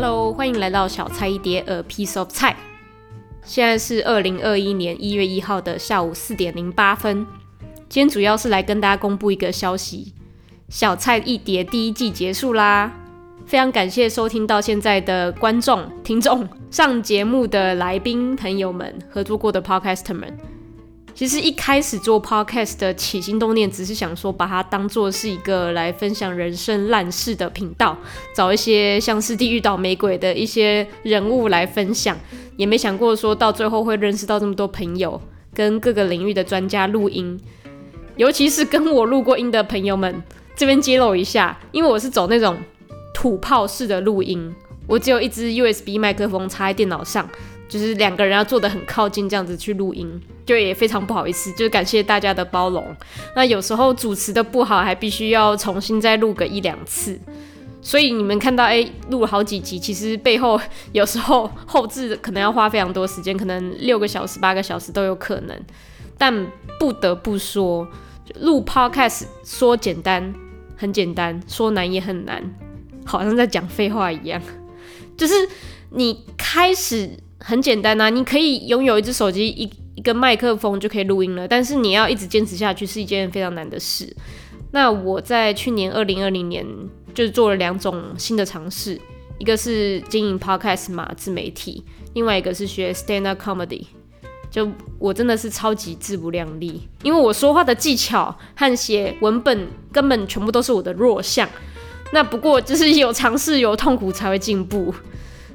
Hello，欢迎来到小菜一碟，A piece of 菜。现在是二零二一年一月一号的下午四点零八分。今天主要是来跟大家公布一个消息：小菜一碟第一季结束啦！非常感谢收听到现在的观众、听众、上节目的来宾朋友们、合作过的 Podcaster 们。其实一开始做 podcast 的起心动念，只是想说把它当做是一个来分享人生烂事的频道，找一些像是地狱倒霉鬼的一些人物来分享，也没想过说到最后会认识到这么多朋友，跟各个领域的专家录音，尤其是跟我录过音的朋友们，这边揭露一下，因为我是走那种土炮式的录音，我只有一支 USB 麦克风插在电脑上。就是两个人要坐得很靠近，这样子去录音，就也非常不好意思，就是感谢大家的包容。那有时候主持的不好，还必须要重新再录个一两次。所以你们看到，哎、录了好几集，其实背后有时候后置可能要花非常多时间，可能六个小时、八个小时都有可能。但不得不说，录 Podcast 说简单很简单，说难也很难，好像在讲废话一样。就是你开始。很简单呐、啊，你可以拥有一只手机、一一个麦克风就可以录音了。但是你要一直坚持下去是一件非常难的事。那我在去年二零二零年就做了两种新的尝试，一个是经营 podcast 嘛，自媒体，另外一个是学 stand up comedy。就我真的是超级自不量力，因为我说话的技巧和写文本根本全部都是我的弱项。那不过就是有尝试有痛苦才会进步。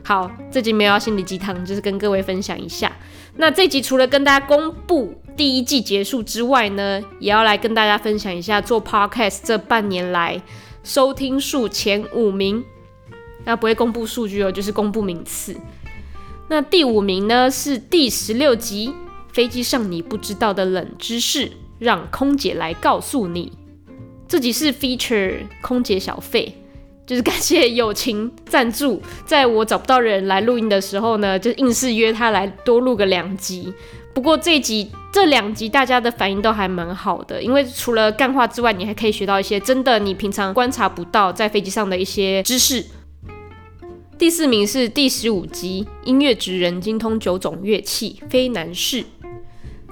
好，这集没有要心理鸡汤，就是跟各位分享一下。那这集除了跟大家公布第一季结束之外呢，也要来跟大家分享一下做 podcast 这半年来收听数前五名。那不会公布数据哦，就是公布名次。那第五名呢是第十六集《飞机上你不知道的冷知识》，让空姐来告诉你。这集是 feature 空姐小费。就是感谢友情赞助，在我找不到人来录音的时候呢，就硬是约他来多录个两集。不过这一集这两集大家的反应都还蛮好的，因为除了干话之外，你还可以学到一些真的你平常观察不到在飞机上的一些知识。第四名是第十五集，音乐职人精通九种乐器，非难事。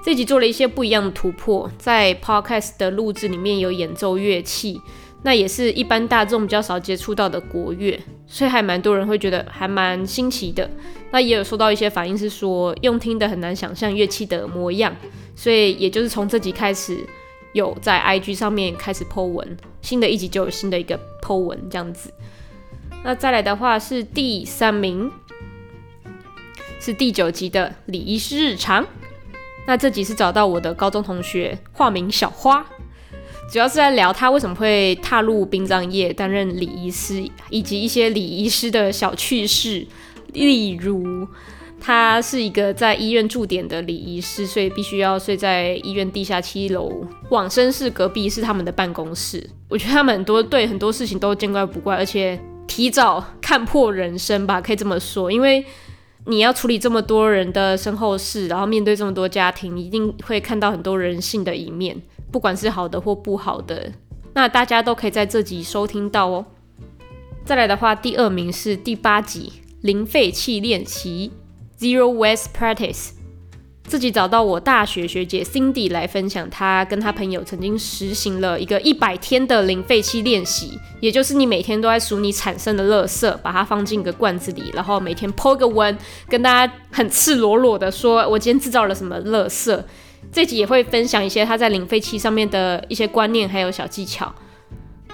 这集做了一些不一样的突破，在 Podcast 的录制里面有演奏乐器。那也是一般大众比较少接触到的国乐，所以还蛮多人会觉得还蛮新奇的。那也有收到一些反应是说，用听的很难想象乐器的模样，所以也就是从这集开始，有在 IG 上面开始 po 文，新的一集就有新的一个 po 文这样子。那再来的话是第三名，是第九集的礼仪师日常。那这集是找到我的高中同学，化名小花。主要是在聊他为什么会踏入殡葬业担任礼仪师，以及一些礼仪师的小趣事。例如，他是一个在医院驻点的礼仪师，所以必须要睡在医院地下七楼，往生室隔壁是他们的办公室。我觉得他们很多对很多事情都见怪不怪，而且提早看破人生吧，可以这么说。因为你要处理这么多人的身后事，然后面对这么多家庭，一定会看到很多人性的一面。不管是好的或不好的，那大家都可以在这集收听到哦。再来的话，第二名是第八集零废弃练习 （Zero Waste Practice）。自己找到我大学学姐 Cindy 来分享，她跟她朋友曾经实行了一个一百天的零废弃练习，也就是你每天都在数你产生的垃圾，把它放进一个罐子里，然后每天 po 个文，跟大家很赤裸裸的说，我今天制造了什么垃圾。这集也会分享一些他在零废弃上面的一些观念，还有小技巧。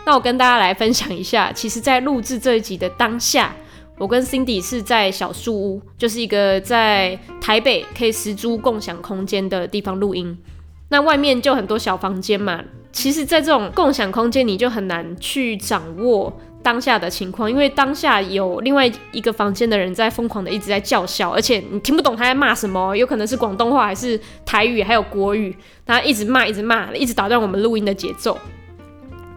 那我跟大家来分享一下，其实，在录制这一集的当下，我跟 Cindy 是在小树屋，就是一个在台北可以实租共享空间的地方录音。那外面就很多小房间嘛，其实，在这种共享空间，你就很难去掌握。当下的情况，因为当下有另外一个房间的人在疯狂的一直在叫嚣，而且你听不懂他在骂什么，有可能是广东话还是台语，还有国语，他一直骂，一直骂，一直打断我们录音的节奏。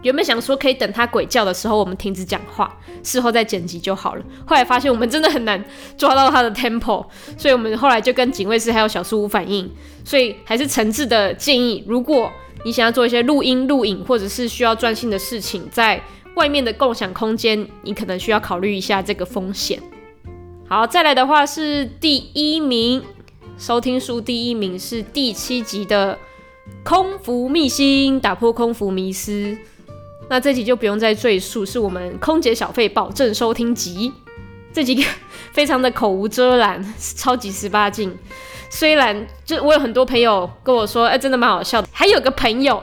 原本想说可以等他鬼叫的时候，我们停止讲话，事后再剪辑就好了。后来发现我们真的很难抓到他的 tempo，所以我们后来就跟警卫室还有小树屋反映，所以还是诚挚的建议，如果你想要做一些录音、录影或者是需要专心的事情，在外面的共享空间，你可能需要考虑一下这个风险。好，再来的话是第一名，收听数第一名是第七集的空服秘辛，打破空服迷思。那这集就不用再赘述，是我们空姐小费保证收听集。这几个非常的口无遮拦，超级十八禁。虽然就我有很多朋友跟我说，哎、真的蛮好笑的。还有个朋友，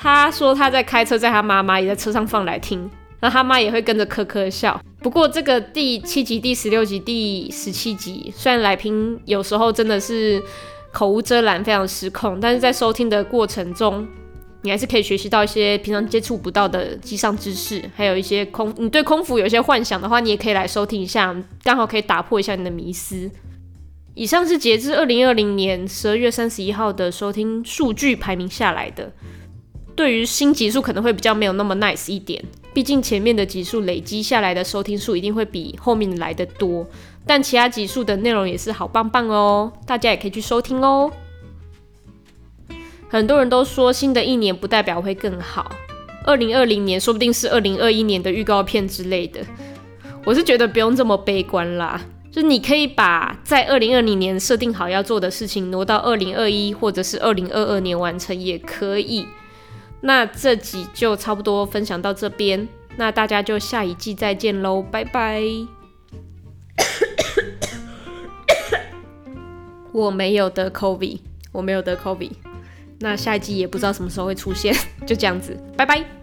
他说他在开车，在他妈妈也在车上放来听，那他妈也会跟着呵呵笑。不过这个第七集、第十六集、第十七集，虽然来宾有时候真的是口无遮拦，非常失控，但是在收听的过程中，你还是可以学习到一些平常接触不到的机上知识，还有一些空，你对空服有些幻想的话，你也可以来收听一下，刚好可以打破一下你的迷思。以上是截至二零二零年十二月三十一号的收听数据排名下来的。对于新集数可能会比较没有那么 nice 一点，毕竟前面的集数累积下来的收听数一定会比后面来的多。但其他集数的内容也是好棒棒哦，大家也可以去收听哦。很多人都说新的一年不代表会更好，二零二零年说不定是二零二一年的预告片之类的。我是觉得不用这么悲观啦，就你可以把在二零二零年设定好要做的事情挪到二零二一或者是二零二二年完成也可以。那这集就差不多分享到这边，那大家就下一季再见喽，拜拜。我没有得 COVID，我没有得 COVID。那下一季也不知道什么时候会出现，就这样子，拜拜。